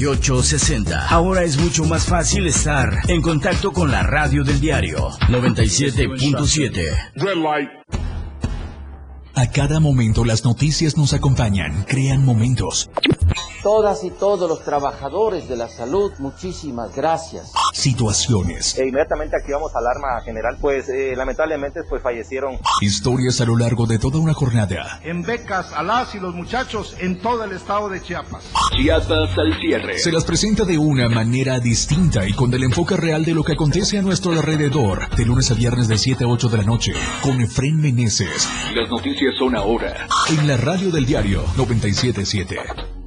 9860. Ahora es mucho más fácil estar en contacto con la radio del diario 97.7. A cada momento las noticias nos acompañan, crean momentos. Todas y todos los trabajadores de la salud, muchísimas gracias. Situaciones. E inmediatamente activamos alarma general, pues eh, lamentablemente pues fallecieron. Historias a lo largo de toda una jornada. En becas a las y los muchachos en todo el estado de Chiapas. Chiapas al cierre. Se las presenta de una manera distinta y con el enfoque real de lo que acontece a nuestro alrededor. De lunes a viernes de 7 a 8 de la noche. Con Efren Meneses. Las noticias son ahora. En la radio del diario 977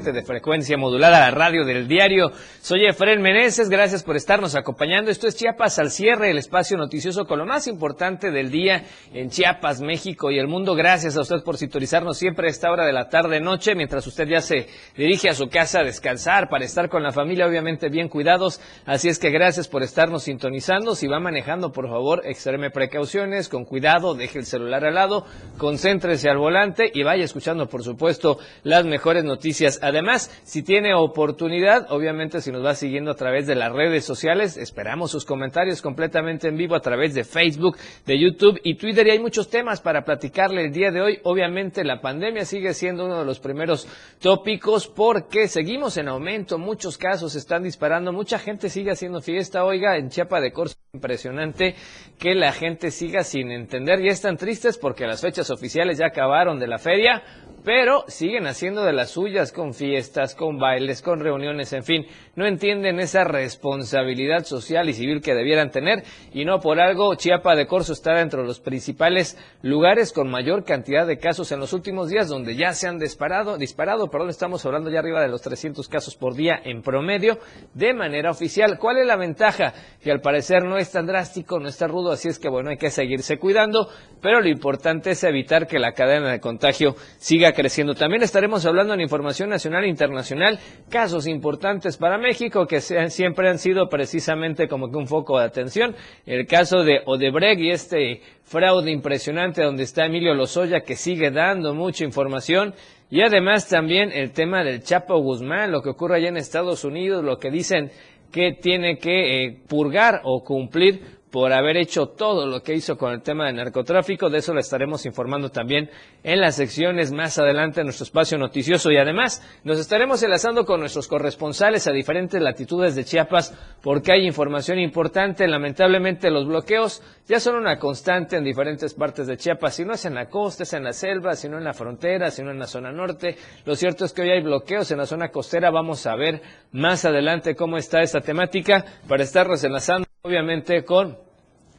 de frecuencia modulada, la radio del diario. Soy Efren Meneses, gracias por estarnos acompañando. Esto es Chiapas al cierre, el espacio noticioso con lo más importante del día en Chiapas, México y el mundo. Gracias a usted por sintonizarnos siempre a esta hora de la tarde-noche, mientras usted ya se dirige a su casa a descansar, para estar con la familia, obviamente bien cuidados. Así es que gracias por estarnos sintonizando. Si va manejando, por favor, extreme precauciones, con cuidado, deje el celular al lado, concéntrese al volante y vaya escuchando, por supuesto, las mejores noticias Además, si tiene oportunidad, obviamente si nos va siguiendo a través de las redes sociales, esperamos sus comentarios completamente en vivo a través de Facebook, de YouTube y Twitter. Y hay muchos temas para platicarle el día de hoy. Obviamente la pandemia sigue siendo uno de los primeros tópicos porque seguimos en aumento. Muchos casos están disparando. Mucha gente sigue haciendo fiesta. Oiga, en Chiapa de Corso, impresionante que la gente siga sin entender. Y están tristes porque las fechas oficiales ya acabaron de la feria pero siguen haciendo de las suyas con fiestas, con bailes, con reuniones, en fin, no entienden esa responsabilidad social y civil que debieran tener y no por algo Chiapa de Corzo está dentro de los principales lugares con mayor cantidad de casos en los últimos días donde ya se han disparado, disparado, perdón, estamos hablando ya arriba de los 300 casos por día en promedio de manera oficial. ¿Cuál es la ventaja? Que al parecer no es tan drástico, no es tan rudo, así es que bueno, hay que seguirse cuidando, pero lo importante es evitar que la cadena de contagio siga creciendo. También estaremos hablando en información nacional e internacional, casos importantes para México que siempre han sido precisamente como que un foco de atención. El caso de Odebrecht y este fraude impresionante donde está Emilio Lozoya que sigue dando mucha información. Y además también el tema del Chapo Guzmán, lo que ocurre allá en Estados Unidos, lo que dicen que tiene que eh, purgar o cumplir por haber hecho todo lo que hizo con el tema del narcotráfico. De eso le estaremos informando también en las secciones más adelante en nuestro espacio noticioso. Y además nos estaremos enlazando con nuestros corresponsales a diferentes latitudes de Chiapas porque hay información importante. Lamentablemente los bloqueos ya son una constante en diferentes partes de Chiapas. Si no es en la costa, es en la selva, si no en la frontera, si no en la zona norte. Lo cierto es que hoy hay bloqueos en la zona costera. Vamos a ver más adelante cómo está esta temática para estarnos enlazando obviamente con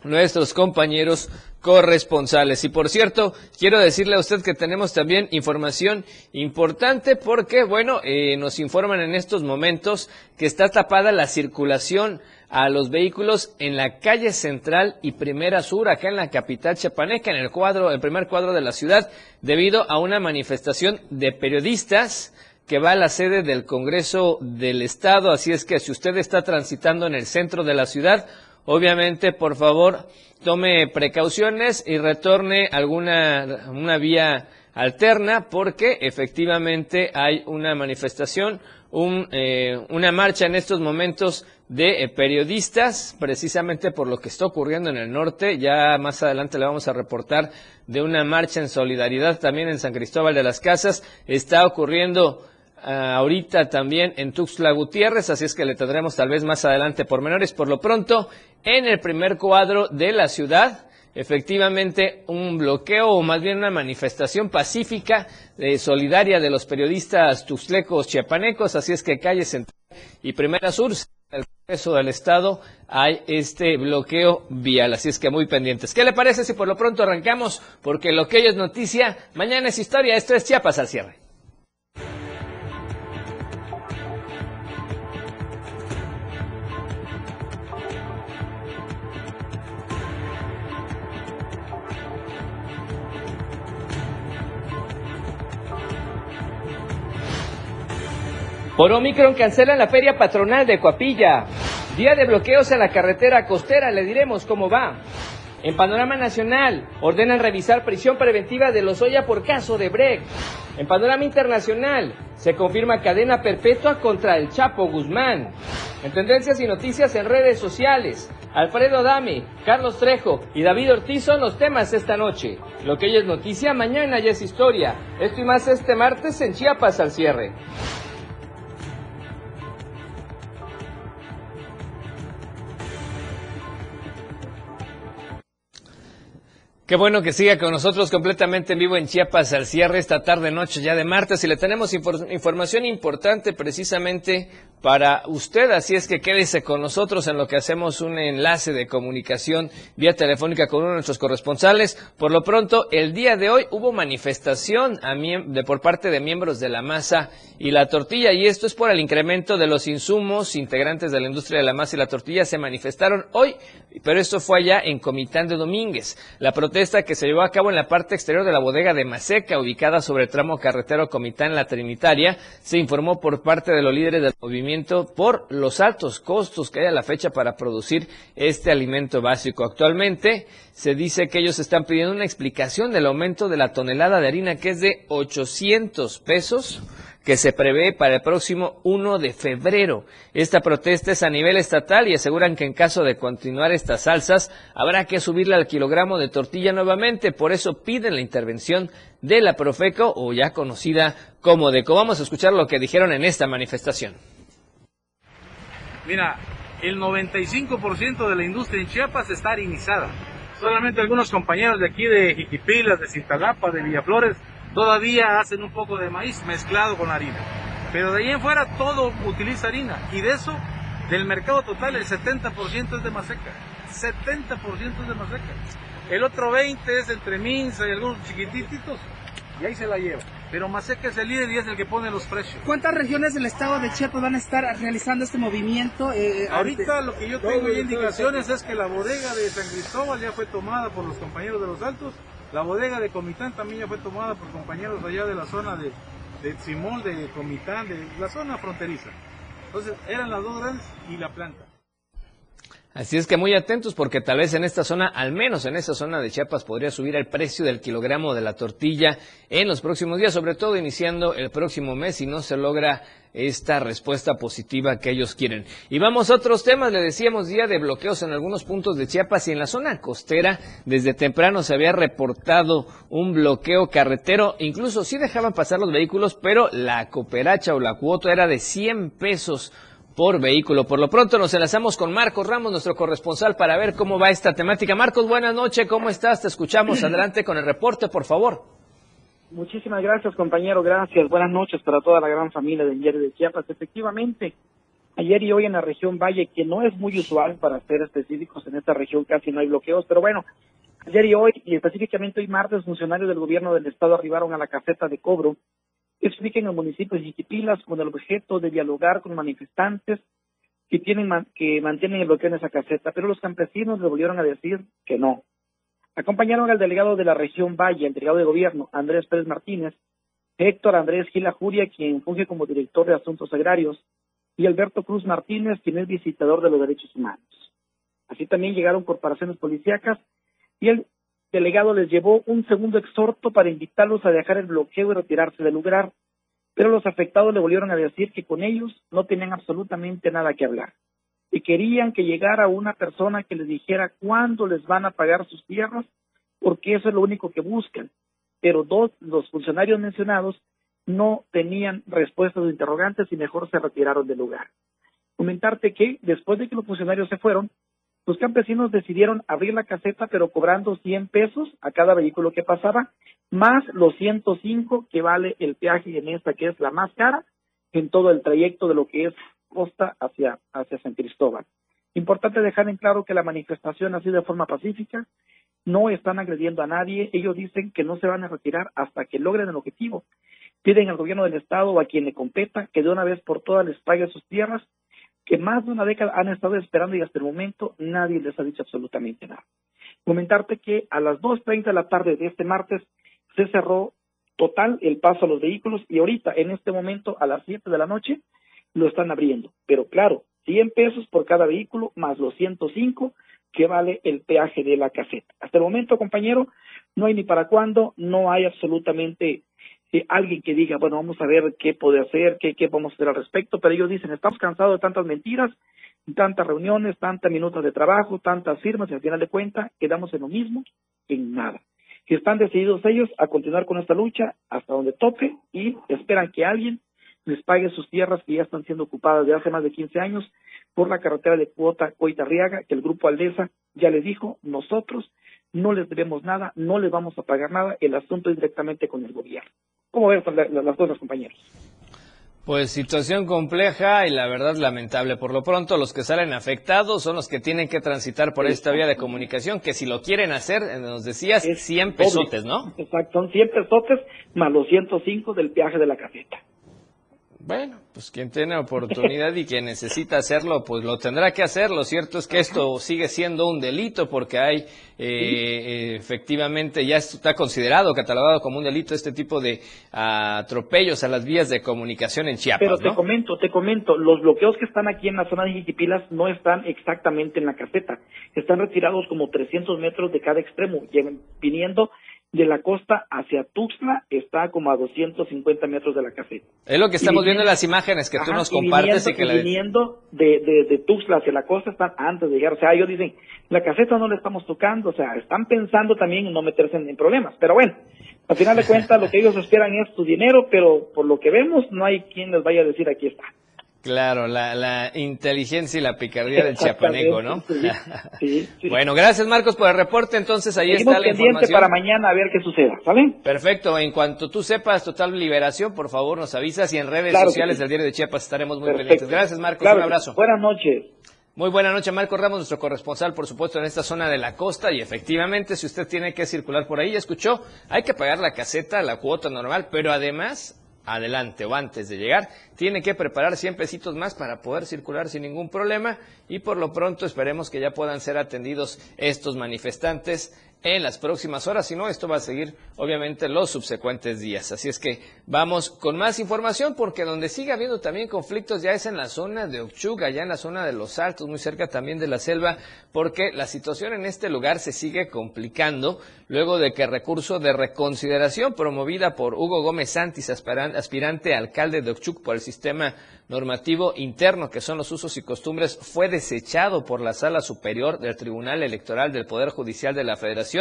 nuestros compañeros corresponsales. Y por cierto, quiero decirle a usted que tenemos también información importante porque, bueno, eh, nos informan en estos momentos que está tapada la circulación a los vehículos en la calle central y primera sur, acá en la capital chapaneca, en el cuadro, el primer cuadro de la ciudad, debido a una manifestación de periodistas que va a la sede del Congreso del Estado. Así es que si usted está transitando en el centro de la ciudad, Obviamente, por favor, tome precauciones y retorne alguna una vía alterna porque efectivamente hay una manifestación, un, eh, una marcha en estos momentos de eh, periodistas, precisamente por lo que está ocurriendo en el norte. Ya más adelante le vamos a reportar de una marcha en solidaridad también en San Cristóbal de las Casas. Está ocurriendo ahorita también en Tuxtla Gutiérrez, así es que le tendremos tal vez más adelante por menores. Por lo pronto, en el primer cuadro de la ciudad, efectivamente un bloqueo o más bien una manifestación pacífica eh, solidaria de los periodistas tuxtlecos chiapanecos, así es que calle Central y Primera Sur, el Congreso del Estado, hay este bloqueo vial, así es que muy pendientes. ¿Qué le parece si por lo pronto arrancamos? Porque lo que hoy es noticia, mañana es historia, esto es Chiapas al cierre. Por Omicron cancelan la feria patronal de Coapilla. Día de bloqueos en la carretera costera, le diremos cómo va. En panorama nacional, ordenan revisar prisión preventiva de Lozoya por caso de Brecht. En panorama internacional, se confirma cadena perpetua contra el Chapo Guzmán. En tendencias y noticias en redes sociales, Alfredo Adame, Carlos Trejo y David Ortiz son los temas esta noche. Lo que hoy es noticia, mañana ya es historia. Esto y más este martes en Chiapas al cierre. Qué bueno que siga con nosotros completamente en vivo en Chiapas al cierre esta tarde noche ya de martes y le tenemos información importante precisamente para usted, así es que quédese con nosotros en lo que hacemos un enlace de comunicación vía telefónica con uno de nuestros corresponsales. Por lo pronto, el día de hoy hubo manifestación de, por parte de miembros de la masa y la tortilla y esto es por el incremento de los insumos integrantes de la industria de la masa y la tortilla se manifestaron hoy, pero esto fue allá en Comitán de Domínguez. La que se llevó a cabo en la parte exterior de la bodega de Maseca, ubicada sobre el tramo carretero Comitán La Trinitaria, se informó por parte de los líderes del movimiento por los altos costos que hay a la fecha para producir este alimento básico. Actualmente se dice que ellos están pidiendo una explicación del aumento de la tonelada de harina que es de 800 pesos que se prevé para el próximo 1 de febrero. Esta protesta es a nivel estatal y aseguran que en caso de continuar estas salsas habrá que subirle al kilogramo de tortilla nuevamente. Por eso piden la intervención de la Profeco o ya conocida como DECO. Vamos a escuchar lo que dijeron en esta manifestación. Mira, el 95% de la industria en Chiapas está harinizada. Solamente algunos compañeros de aquí de Jiquipilas, de Cintalapa, de Villaflores, todavía hacen un poco de maíz mezclado con harina. Pero de ahí en fuera todo utiliza harina. Y de eso, del mercado total, el 70% es de maseca. 70% es de maseca. El otro 20% es entre Minsa y algunos chiquititos. Y ahí se la lleva pero Maseca es el líder y es el que pone los precios. ¿Cuántas regiones del estado de Chiapas van a estar realizando este movimiento? Eh, eh, Ahorita lo que yo tengo indicaciones es que la bodega de San Cristóbal ya fue tomada por los compañeros de los Altos, la bodega de Comitán también ya fue tomada por compañeros allá de la zona de, de Simón, de Comitán, de la zona fronteriza. Entonces eran las dos grandes y la planta. Así es que muy atentos porque tal vez en esta zona, al menos en esa zona de Chiapas, podría subir el precio del kilogramo de la tortilla en los próximos días, sobre todo iniciando el próximo mes si no se logra esta respuesta positiva que ellos quieren. Y vamos a otros temas, le decíamos día de bloqueos en algunos puntos de Chiapas y en la zona costera desde temprano se había reportado un bloqueo carretero, incluso sí dejaban pasar los vehículos, pero la cooperacha o la cuota era de 100 pesos por vehículo. Por lo pronto nos enlazamos con Marcos Ramos, nuestro corresponsal, para ver cómo va esta temática. Marcos, buenas noches, ¿cómo estás? Te escuchamos. Adelante con el reporte, por favor. Muchísimas gracias, compañero. Gracias. Buenas noches para toda la gran familia del diario de Chiapas. Efectivamente, ayer y hoy en la región Valle, que no es muy usual para ser específicos en esta región, casi no hay bloqueos, pero bueno, ayer y hoy, y específicamente hoy martes, funcionarios del gobierno del estado arribaron a la caseta de cobro explica el municipio de Jiquipilas con el objeto de dialogar con manifestantes que tienen que mantienen el bloqueo en esa caseta, pero los campesinos le volvieron a decir que no. Acompañaron al delegado de la región Valle, el delegado de gobierno, Andrés Pérez Martínez, Héctor Andrés Gila Juria, quien funge como director de asuntos agrarios, y Alberto Cruz Martínez, quien es visitador de los derechos humanos. Así también llegaron corporaciones policíacas y el delegado les llevó un segundo exhorto para invitarlos a dejar el bloqueo y retirarse del lugar, pero los afectados le volvieron a decir que con ellos no tenían absolutamente nada que hablar y querían que llegara una persona que les dijera cuándo les van a pagar sus tierras, porque eso es lo único que buscan. Pero dos, los funcionarios mencionados no tenían respuestas de interrogantes y mejor se retiraron del lugar. Comentarte que después de que los funcionarios se fueron, los campesinos decidieron abrir la caseta, pero cobrando 100 pesos a cada vehículo que pasaba, más los 105 que vale el peaje en esta, que es la más cara en todo el trayecto de lo que es costa hacia, hacia San Cristóbal. Importante dejar en claro que la manifestación ha sido de forma pacífica, no están agrediendo a nadie, ellos dicen que no se van a retirar hasta que logren el objetivo. Piden al gobierno del estado o a quien le competa que de una vez por todas les pague sus tierras que más de una década han estado esperando y hasta el momento nadie les ha dicho absolutamente nada. Comentarte que a las 2.30 de la tarde de este martes se cerró total el paso a los vehículos y ahorita, en este momento, a las 7 de la noche, lo están abriendo. Pero claro, 100 pesos por cada vehículo más los 105 que vale el peaje de la caseta. Hasta el momento, compañero, no hay ni para cuándo, no hay absolutamente eh, alguien que diga, bueno, vamos a ver qué puede hacer, qué, qué podemos hacer al respecto, pero ellos dicen, estamos cansados de tantas mentiras, tantas reuniones, tantas minutos de trabajo, tantas firmas, y al final de cuentas quedamos en lo mismo, en nada. Y están decididos ellos a continuar con esta lucha hasta donde toque y esperan que alguien les pague sus tierras que ya están siendo ocupadas de hace más de 15 años por la carretera de cuota Coita-Riaga, que el grupo Aldesa ya les dijo, nosotros no les debemos nada, no les vamos a pagar nada, el asunto es directamente con el gobierno. ¿Cómo ven las cosas, compañeros? Pues situación compleja y la verdad lamentable. Por lo pronto, los que salen afectados son los que tienen que transitar por esta vía de comunicación, que si lo quieren hacer, eh, nos decías, es 100 pesotes, ¿no? Exacto, son 100 pesotes más los 105 del viaje de la caseta. Bueno, pues quien tiene oportunidad y quien necesita hacerlo, pues lo tendrá que hacer. Lo cierto es que esto sigue siendo un delito porque hay, eh, efectivamente, ya está considerado, catalogado como un delito este tipo de atropellos a las vías de comunicación en Chiapas. Pero te comento, te comento, los bloqueos que están aquí en la zona de Jiquipilas no están exactamente en la caseta, están retirados como 300 metros de cada extremo, viniendo de la costa hacia Tuxtla está como a 250 metros de la caseta. Es lo que estamos viendo en las imágenes que tú nos compartes y, que la... viniendo de, de, de, Tuxtla hacia la costa están antes de llegar. O sea, ellos dicen, la caseta no la estamos tocando. O sea, están pensando también en no meterse en, problemas. Pero bueno, al final de cuentas lo que ellos esperan es su dinero, pero por lo que vemos no hay quien les vaya a decir aquí está. Claro, la, la, inteligencia y la picardía del chiapaneco, ¿no? Sí, Bueno, gracias Marcos por el reporte, entonces ahí está la información. para mañana a ver qué suceda, ¿sale? Perfecto, en cuanto tú sepas total liberación, por favor nos avisas y en redes sociales del Diario de Chiapas estaremos muy pendientes. Gracias Marcos, un abrazo. Buenas noches. Muy buena noche, Marco Ramos, nuestro corresponsal, por supuesto, en esta zona de la costa. Y efectivamente, si usted tiene que circular por ahí, ya escuchó, hay que pagar la caseta, la cuota normal, pero además adelante o antes de llegar, tiene que preparar 100 pesitos más para poder circular sin ningún problema y por lo pronto esperemos que ya puedan ser atendidos estos manifestantes en las próximas horas, si no, esto va a seguir obviamente los subsecuentes días. Así es que vamos con más información porque donde sigue habiendo también conflictos ya es en la zona de Ochuga, ya en la zona de Los Altos, muy cerca también de la selva, porque la situación en este lugar se sigue complicando luego de que recurso de reconsideración promovida por Hugo Gómez Santis, aspirante alcalde de Ochuc por el sistema normativo interno, que son los usos y costumbres, fue desechado por la Sala Superior del Tribunal Electoral del Poder Judicial de la Federación,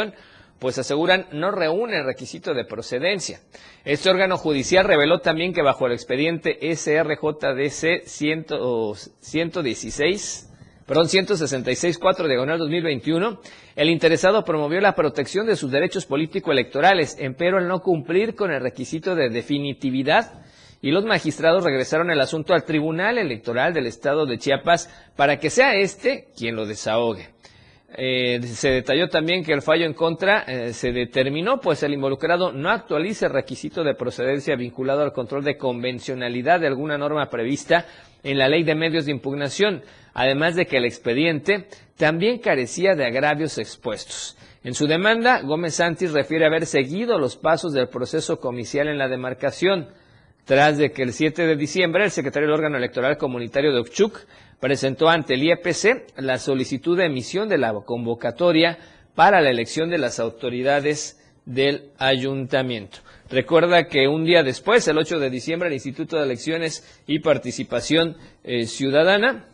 pues aseguran no reúne el requisito de procedencia. Este órgano judicial reveló también que bajo el expediente SRJDC 116, perdón, 166.4 diagonal 2021, el interesado promovió la protección de sus derechos político-electorales, empero al no cumplir con el requisito de definitividad y los magistrados regresaron el asunto al Tribunal Electoral del Estado de Chiapas para que sea este quien lo desahogue. Eh, se detalló también que el fallo en contra eh, se determinó, pues el involucrado no actualice el requisito de procedencia vinculado al control de convencionalidad de alguna norma prevista en la ley de medios de impugnación, además de que el expediente también carecía de agravios expuestos. En su demanda, Gómez Santis refiere haber seguido los pasos del proceso comicial en la demarcación, tras de que el 7 de diciembre el secretario del órgano electoral comunitario de Okchuk presentó ante el IEPC la solicitud de emisión de la convocatoria para la elección de las autoridades del ayuntamiento. Recuerda que un día después, el 8 de diciembre, el Instituto de Elecciones y Participación eh, Ciudadana,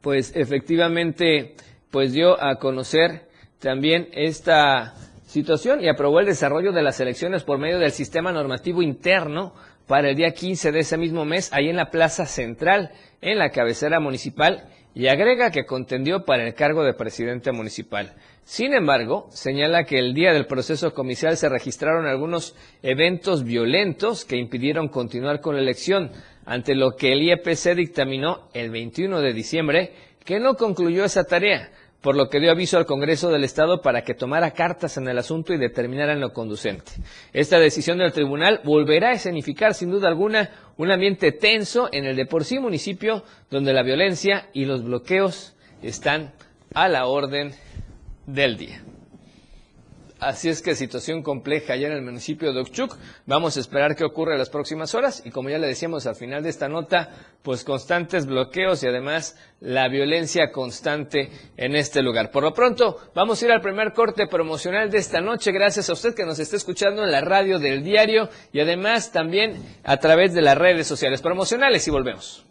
pues efectivamente, pues dio a conocer también esta situación y aprobó el desarrollo de las elecciones por medio del sistema normativo interno para el día 15 de ese mismo mes, ahí en la Plaza Central, en la cabecera municipal, y agrega que contendió para el cargo de presidente municipal. Sin embargo, señala que el día del proceso comicial se registraron algunos eventos violentos que impidieron continuar con la elección, ante lo que el IEPC dictaminó el 21 de diciembre que no concluyó esa tarea, por lo que dio aviso al Congreso del Estado para que tomara cartas en el asunto y determinara en lo conducente. Esta decisión del tribunal volverá a escenificar sin duda alguna un ambiente tenso en el de por sí municipio donde la violencia y los bloqueos están a la orden del día. Así es que situación compleja allá en el municipio de Oxchuc. Vamos a esperar qué ocurre en las próximas horas. Y como ya le decíamos al final de esta nota, pues constantes bloqueos y además la violencia constante en este lugar. Por lo pronto, vamos a ir al primer corte promocional de esta noche. Gracias a usted que nos está escuchando en la radio del diario y además también a través de las redes sociales promocionales. Y volvemos.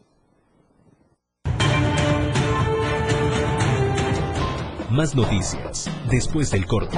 Más noticias después del corte.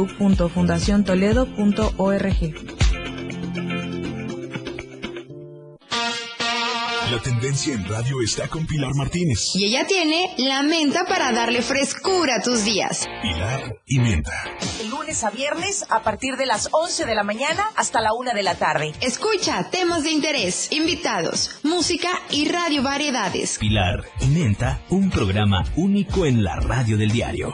www.fundaciontoledo.org. La tendencia en radio está con Pilar Martínez. Y ella tiene la menta para darle frescura a tus días. Pilar y menta. lunes a viernes a partir de las 11 de la mañana hasta la 1 de la tarde. Escucha temas de interés, invitados, música y radio variedades. Pilar y menta, un programa único en la radio del diario.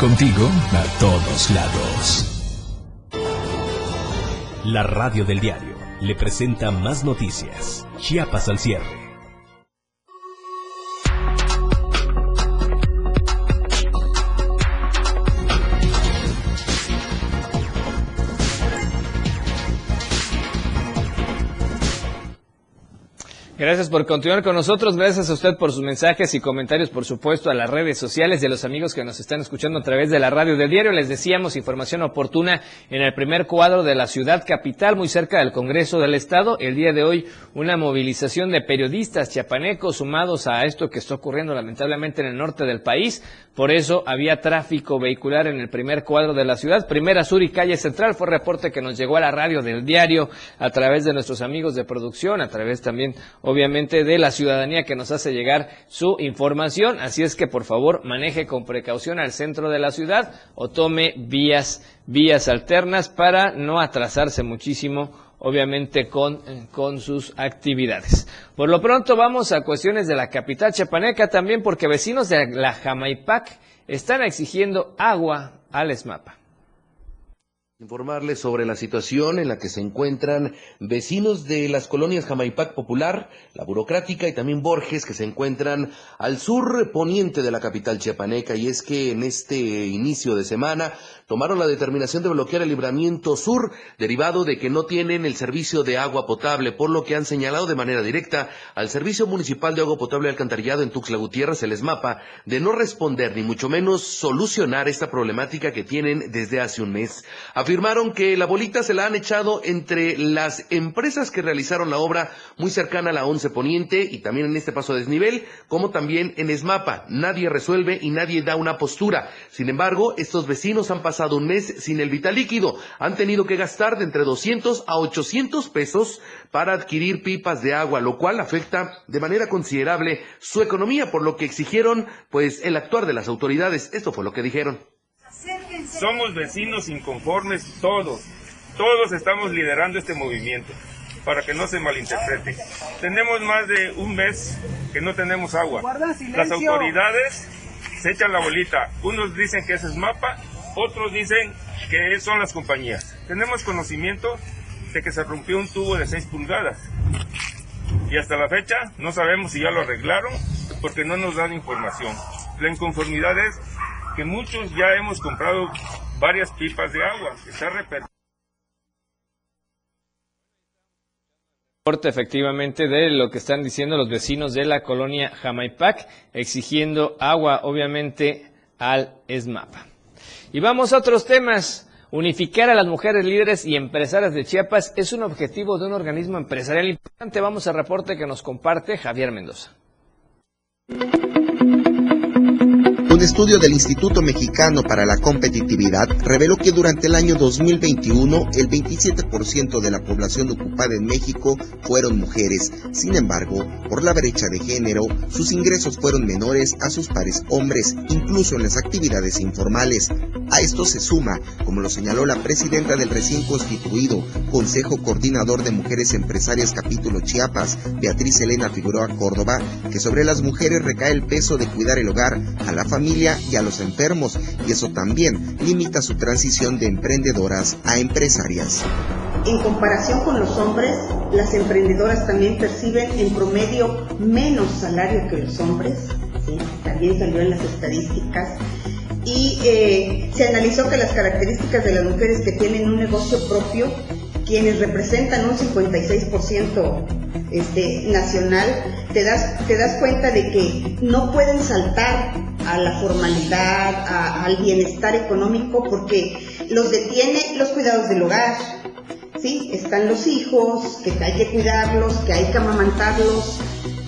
Contigo a todos lados. La radio del diario le presenta más noticias. Chiapas al cierre. Gracias por continuar con nosotros. Gracias a usted por sus mensajes y comentarios, por supuesto, a las redes sociales y a los amigos que nos están escuchando a través de la radio del diario. Les decíamos información oportuna en el primer cuadro de la ciudad capital, muy cerca del Congreso del Estado. El día de hoy, una movilización de periodistas chiapanecos sumados a esto que está ocurriendo lamentablemente en el norte del país. Por eso había tráfico vehicular en el primer cuadro de la ciudad. Primera Sur y Calle Central fue reporte que nos llegó a la radio del diario a través de nuestros amigos de producción, a través también obviamente de la ciudadanía que nos hace llegar su información. Así es que por favor maneje con precaución al centro de la ciudad o tome vías, vías alternas para no atrasarse muchísimo obviamente con, con sus actividades. Por lo pronto vamos a cuestiones de la capital chapaneca también porque vecinos de la Jamaipac están exigiendo agua al ESMAPA. Informarles sobre la situación en la que se encuentran vecinos de las colonias Jamaipac Popular, la Burocrática y también Borges, que se encuentran al sur poniente de la capital chiapaneca. Y es que en este inicio de semana tomaron la determinación de bloquear el libramiento sur, derivado de que no tienen el servicio de agua potable, por lo que han señalado de manera directa al Servicio Municipal de Agua Potable Alcantarillado en Tuxtla Gutiérrez, el ESMAPA, de no responder ni mucho menos solucionar esta problemática que tienen desde hace un mes Afirmaron que la bolita se la han echado entre las empresas que realizaron la obra muy cercana a la 11 Poniente y también en este paso de desnivel, como también en Esmapa. Nadie resuelve y nadie da una postura. Sin embargo, estos vecinos han pasado un mes sin el vital líquido. Han tenido que gastar de entre 200 a 800 pesos para adquirir pipas de agua, lo cual afecta de manera considerable su economía, por lo que exigieron pues el actuar de las autoridades. Esto fue lo que dijeron. Somos vecinos inconformes todos. Todos estamos liderando este movimiento para que no se malinterprete. Tenemos más de un mes que no tenemos agua. Las autoridades se echan la bolita. Unos dicen que ese es mapa, otros dicen que son las compañías. Tenemos conocimiento de que se rompió un tubo de 6 pulgadas. Y hasta la fecha no sabemos si ya lo arreglaron porque no nos dan información. La inconformidad es que muchos ya hemos comprado varias pipas de agua. Está efectivamente de lo que están diciendo los vecinos de la colonia Jamaipac, exigiendo agua obviamente al ESMAPA. Y vamos a otros temas. Unificar a las mujeres líderes y empresarias de Chiapas es un objetivo de un organismo empresarial importante. Vamos al reporte que nos comparte Javier Mendoza. Un estudio del Instituto Mexicano para la Competitividad reveló que durante el año 2021 el 27% de la población ocupada en México fueron mujeres. Sin embargo, por la brecha de género, sus ingresos fueron menores a sus pares hombres, incluso en las actividades informales. A esto se suma, como lo señaló la presidenta del recién constituido Consejo Coordinador de Mujeres Empresarias Capítulo Chiapas, Beatriz Elena Figueroa Córdoba, que sobre las mujeres recae el peso de cuidar el hogar, a la familia y a los enfermos, y eso también limita su transición de emprendedoras a empresarias. En comparación con los hombres, las emprendedoras también perciben en promedio menos salario que los hombres, también salió en las estadísticas, y eh, se analizó que las características de las mujeres que tienen un negocio propio, quienes representan un 56% este, nacional, te das, te das cuenta de que no pueden saltar a la formalidad, al bienestar económico, porque los detiene los cuidados del hogar, ¿sí? Están los hijos, que hay que cuidarlos, que hay que amamantarlos.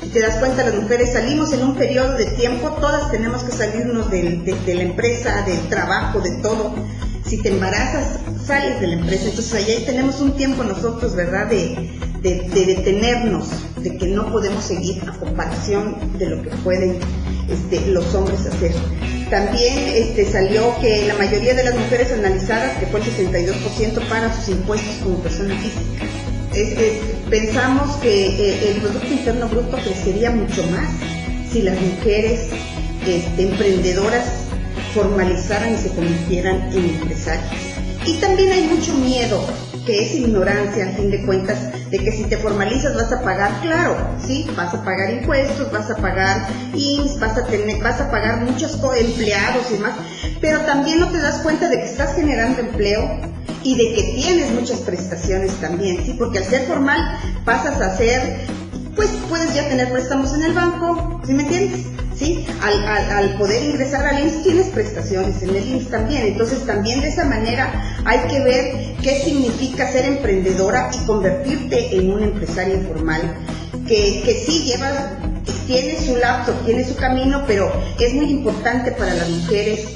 Si te das cuenta, las mujeres salimos en un periodo de tiempo, todas tenemos que salirnos de, la empresa, del trabajo, de todo. Si te embarazas, sales de la empresa. Entonces ahí tenemos un tiempo nosotros, ¿verdad? De, de, detenernos, de que no podemos seguir a comparación de lo que pueden este, los hombres hacer. También este, salió que la mayoría de las mujeres analizadas, que fue el 62%, para sus impuestos como persona física. pensamos que eh, el Producto Interno Bruto crecería mucho más si las mujeres este, emprendedoras formalizaran y se convirtieran en empresarias. Y también hay mucho miedo que es ignorancia al fin de cuentas, de que si te formalizas vas a pagar, claro, sí, vas a pagar impuestos, vas a pagar IMSS, vas a tener, vas a pagar muchos empleados y demás, pero también no te das cuenta de que estás generando empleo y de que tienes muchas prestaciones también, sí, porque al ser formal pasas a ser, pues puedes ya tener préstamos en el banco, ¿sí me entiendes? Al, poder ingresar al IMSS tienes prestaciones en el IMSS también, entonces también de esa manera hay que ver qué significa ser emprendedora y convertirte en una empresaria informal, que, que sí lleva, tiene su lapso, tiene su camino, pero es muy importante para las mujeres.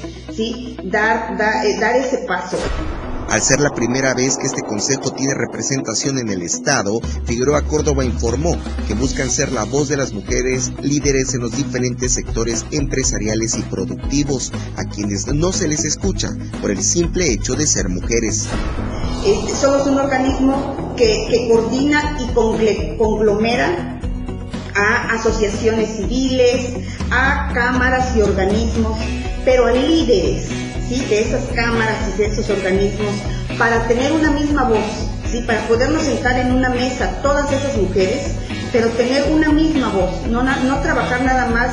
Dar, eh, dar ese paso. Al ser la primera vez que este consejo tiene representación en el Estado, Figueroa Córdoba informó que buscan ser la voz de las mujeres líderes en los diferentes sectores empresariales y productivos, a quienes no se les escucha por el simple hecho de ser mujeres. Este, somos un organismo que, que coordina y conglomera a asociaciones civiles, a cámaras y organismos, pero a líderes ¿sí? de esas cámaras y de esos organismos para tener una misma voz, ¿sí? para podernos sentar en una mesa todas esas mujeres, pero tener una misma voz, no, no trabajar nada más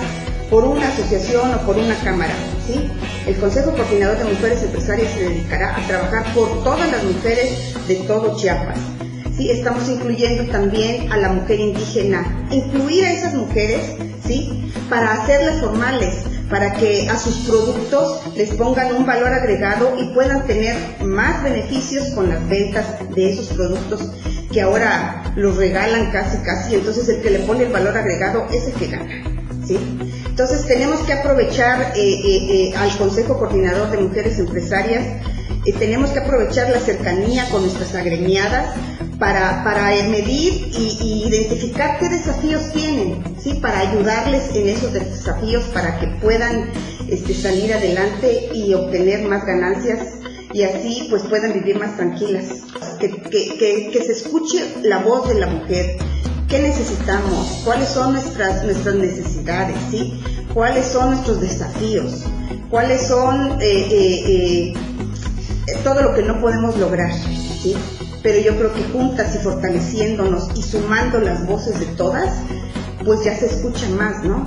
por una asociación o por una cámara. ¿sí? El Consejo Coordinador de Mujeres Empresarias se dedicará a trabajar por todas las mujeres de todo Chiapas. ¿sí? Estamos incluyendo también a la mujer indígena, incluir a esas mujeres, ¿sí? Para hacerlas formales, para que a sus productos les pongan un valor agregado y puedan tener más beneficios con las ventas de esos productos que ahora los regalan casi casi, entonces el que le pone el valor agregado es el que gana. ¿sí? Entonces tenemos que aprovechar eh, eh, eh, al Consejo Coordinador de Mujeres Empresarias, tenemos que aprovechar la cercanía con nuestras agremiadas para, para medir y, identificar qué desafíos tienen, ¿sí? para ayudarles en esos desafíos para que puedan este, salir adelante y obtener más ganancias y así pues puedan vivir más tranquilas. Que, que, que, se escuche la voz de la mujer, qué necesitamos, cuáles son nuestras, nuestras necesidades, ¿sí? cuáles son nuestros desafíos, cuáles son eh, eh, eh, todo lo que no podemos lograr. ¿sí? Pero yo creo que juntas y fortaleciéndonos y sumando las voces de todas, pues ya se escucha más, ¿no?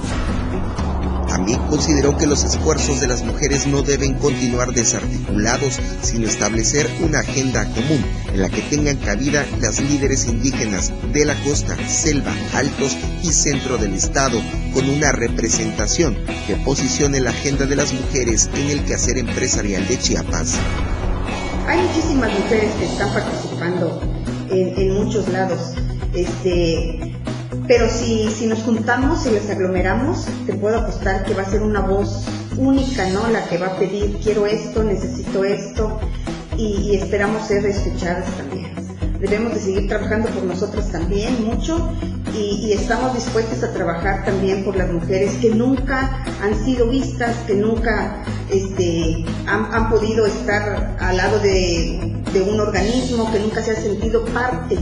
También consideró que los esfuerzos de las mujeres no deben continuar desarticulados, sino establecer una agenda común en la que tengan cabida las líderes indígenas de la costa, selva, altos y centro del estado, con una representación que posicione la agenda de las mujeres en el quehacer empresarial de Chiapas. Hay muchísimas mujeres que están participando en, muchos lados, este, pero si, si nos juntamos y las aglomeramos, te puedo apostar que va a ser una voz única, ¿no? La que va a pedir, quiero esto, necesito esto, y, y esperamos ser escuchadas también. Debemos de seguir trabajando por nosotras también mucho y, estamos dispuestos a trabajar también por las mujeres que nunca han sido vistas, que nunca este, han, podido estar al lado de, un organismo, que nunca se ha sentido parte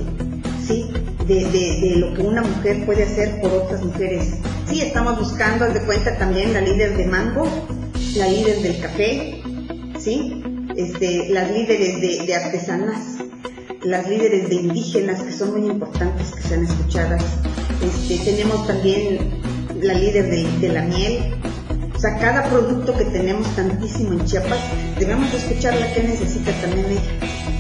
¿sí? De, lo que una mujer puede hacer por otras mujeres. Sí, estamos buscando, de cuenta también la líder de mango, la líder del café, ¿sí? Este, las líderes de, de artesanas, las líderes de indígenas que son muy importantes que sean escuchadas. Este, tenemos también la líder de, la miel. O sea, cada producto que tenemos tantísimo en Chiapas, debemos escucharla que necesita también ella,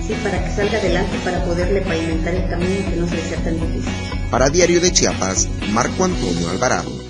¿sí? para que salga adelante, para poderle pavimentar el camino que no se sea tan difícil. Para Diario de Chiapas, Marco Antonio Alvarado.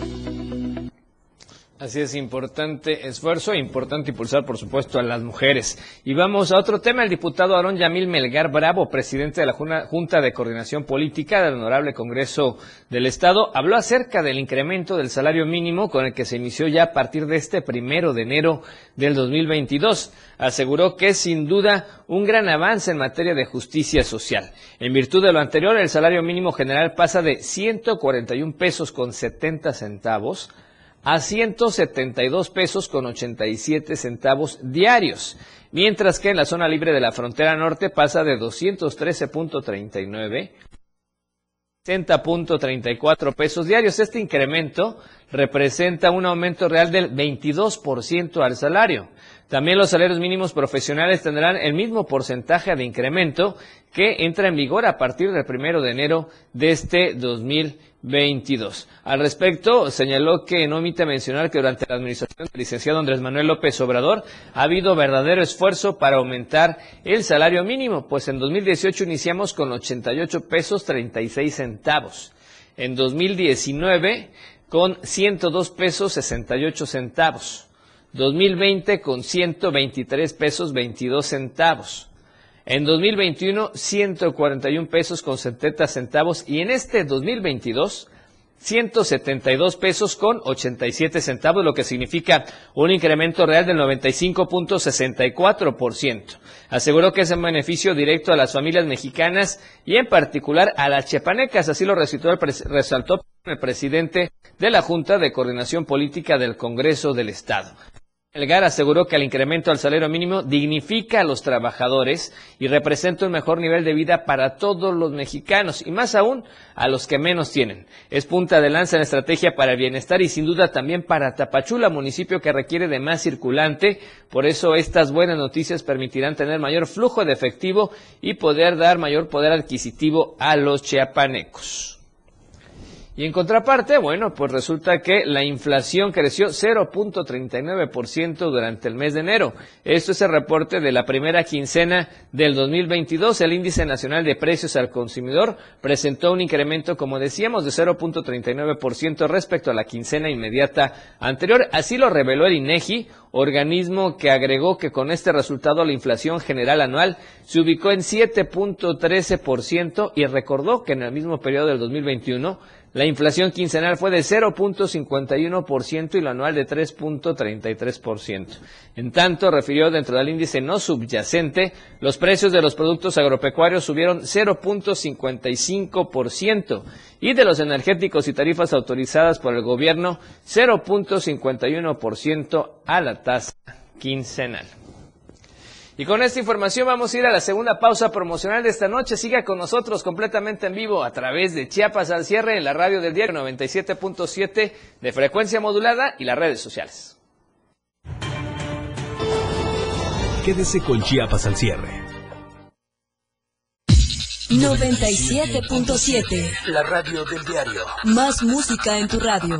Así es, importante esfuerzo, importante impulsar, por supuesto, a las mujeres. Y vamos a otro tema. El diputado Aarón Yamil Melgar Bravo, presidente de la Junta de Coordinación Política del Honorable Congreso del Estado, habló acerca del incremento del salario mínimo con el que se inició ya a partir de este primero de enero del 2022. Aseguró que es sin duda un gran avance en materia de justicia social. En virtud de lo anterior, el salario mínimo general pasa de 141 pesos con 70 centavos a 172 pesos con 87 centavos diarios, mientras que en la zona libre de la frontera norte pasa de 213.39 60.34 pesos diarios. Este incremento representa un aumento real del 22% al salario. También los salarios mínimos profesionales tendrán el mismo porcentaje de incremento que entra en vigor a partir del primero de enero de este 2022. Al respecto, señaló que no omite mencionar que durante la administración del licenciado Andrés Manuel López Obrador ha habido verdadero esfuerzo para aumentar el salario mínimo, pues en 2018 iniciamos con 88 pesos 36 centavos. En 2019 con 102 pesos 68 centavos. 2020 con 123 pesos 22 centavos. En 2021, 141 pesos con 70 centavos y en este 2022, 172 pesos con 87 centavos, lo que significa un incremento real del 95.64%. Aseguró que es un beneficio directo a las familias mexicanas y en particular a las chepanecas, así lo resaltó el presidente de la Junta de Coordinación Política del Congreso del Estado. Elgar aseguró que el incremento al salario mínimo dignifica a los trabajadores y representa un mejor nivel de vida para todos los mexicanos y más aún a los que menos tienen. Es punta de lanza en estrategia para el bienestar y sin duda también para Tapachula, municipio que requiere de más circulante. Por eso estas buenas noticias permitirán tener mayor flujo de efectivo y poder dar mayor poder adquisitivo a los chiapanecos. Y en contraparte, bueno, pues resulta que la inflación creció 0.39% durante el mes de enero. Esto es el reporte de la primera quincena del 2022. El índice nacional de precios al consumidor presentó un incremento, como decíamos, de 0.39% respecto a la quincena inmediata anterior. Así lo reveló el INEGI, organismo que agregó que con este resultado la inflación general anual se ubicó en 7.13% y recordó que en el mismo periodo del 2021 la inflación quincenal fue de 0.51% y la anual de 3.33%. En tanto, refirió dentro del índice no subyacente, los precios de los productos agropecuarios subieron 0.55% y de los energéticos y tarifas autorizadas por el gobierno 0.51% a la tasa quincenal. Y con esta información vamos a ir a la segunda pausa promocional de esta noche. Siga con nosotros completamente en vivo a través de Chiapas al cierre en la radio del diario 97.7 de frecuencia modulada y las redes sociales. Quédese con Chiapas al cierre. 97.7 La radio del diario. Más música en tu radio.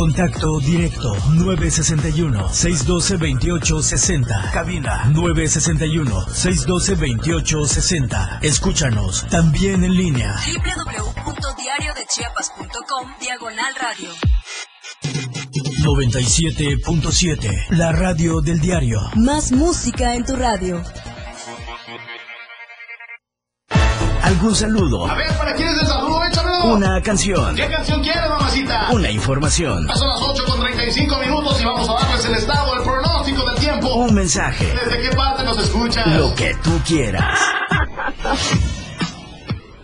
Contacto directo 961-612-2860. Cabina 961-612-2860. Escúchanos también en línea. www.diariodechiapas.com Diagonal Radio. 97.7. La radio del diario. Más música en tu radio. ¿Algún saludo? A ver, ¿para quién es el saludo? Échamelo. Una canción. ¿Qué canción quieres, mamacita? Una información. Son las 8 con 35 minutos y vamos a darles el estado, el pronóstico del tiempo. Un mensaje. ¿Desde qué parte nos escuchas? Lo que tú quieras.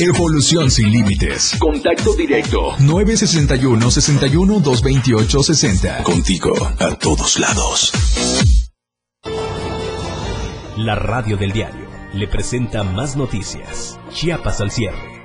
Evolución sin límites. Contacto directo. 961-61-228-60. Contigo a todos lados. La radio del diario le presenta más noticias. Chiapas al cierre.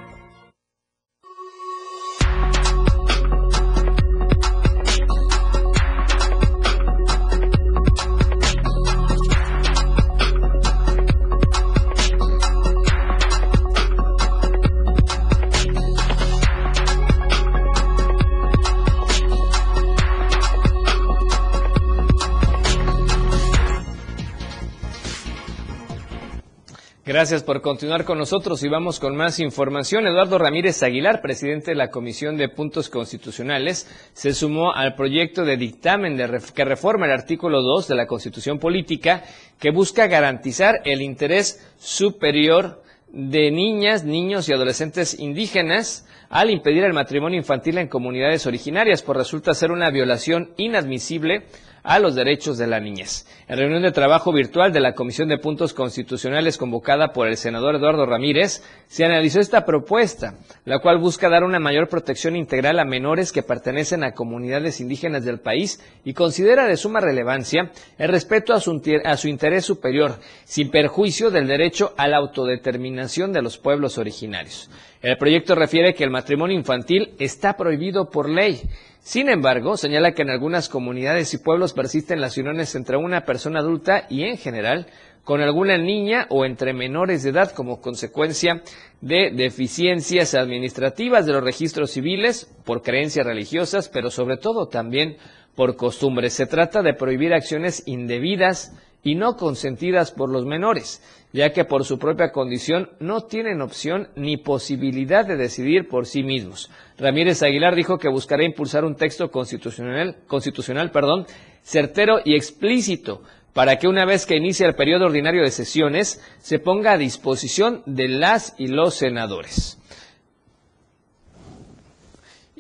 Gracias por continuar con nosotros y vamos con más información. Eduardo Ramírez Aguilar, presidente de la Comisión de Puntos Constitucionales, se sumó al proyecto de dictamen de que reforma el artículo 2 de la Constitución Política que busca garantizar el interés superior de niñas, niños y adolescentes indígenas al impedir el matrimonio infantil en comunidades originarias, por resulta ser una violación inadmisible a los derechos de la niñez. En reunión de trabajo virtual de la Comisión de Puntos Constitucionales convocada por el senador Eduardo Ramírez, se analizó esta propuesta, la cual busca dar una mayor protección integral a menores que pertenecen a comunidades indígenas del país y considera de suma relevancia el respeto a su, a su interés superior, sin perjuicio del derecho a la autodeterminación de los pueblos originarios. El proyecto refiere que el matrimonio infantil está prohibido por ley. Sin embargo, señala que en algunas comunidades y pueblos persisten las uniones entre una persona adulta y en general con alguna niña o entre menores de edad como consecuencia de deficiencias administrativas de los registros civiles por creencias religiosas, pero sobre todo también por costumbres. Se trata de prohibir acciones indebidas y no consentidas por los menores, ya que por su propia condición no tienen opción ni posibilidad de decidir por sí mismos. Ramírez Aguilar dijo que buscará impulsar un texto constitucional, constitucional perdón, certero y explícito para que una vez que inicie el periodo ordinario de sesiones se ponga a disposición de las y los senadores.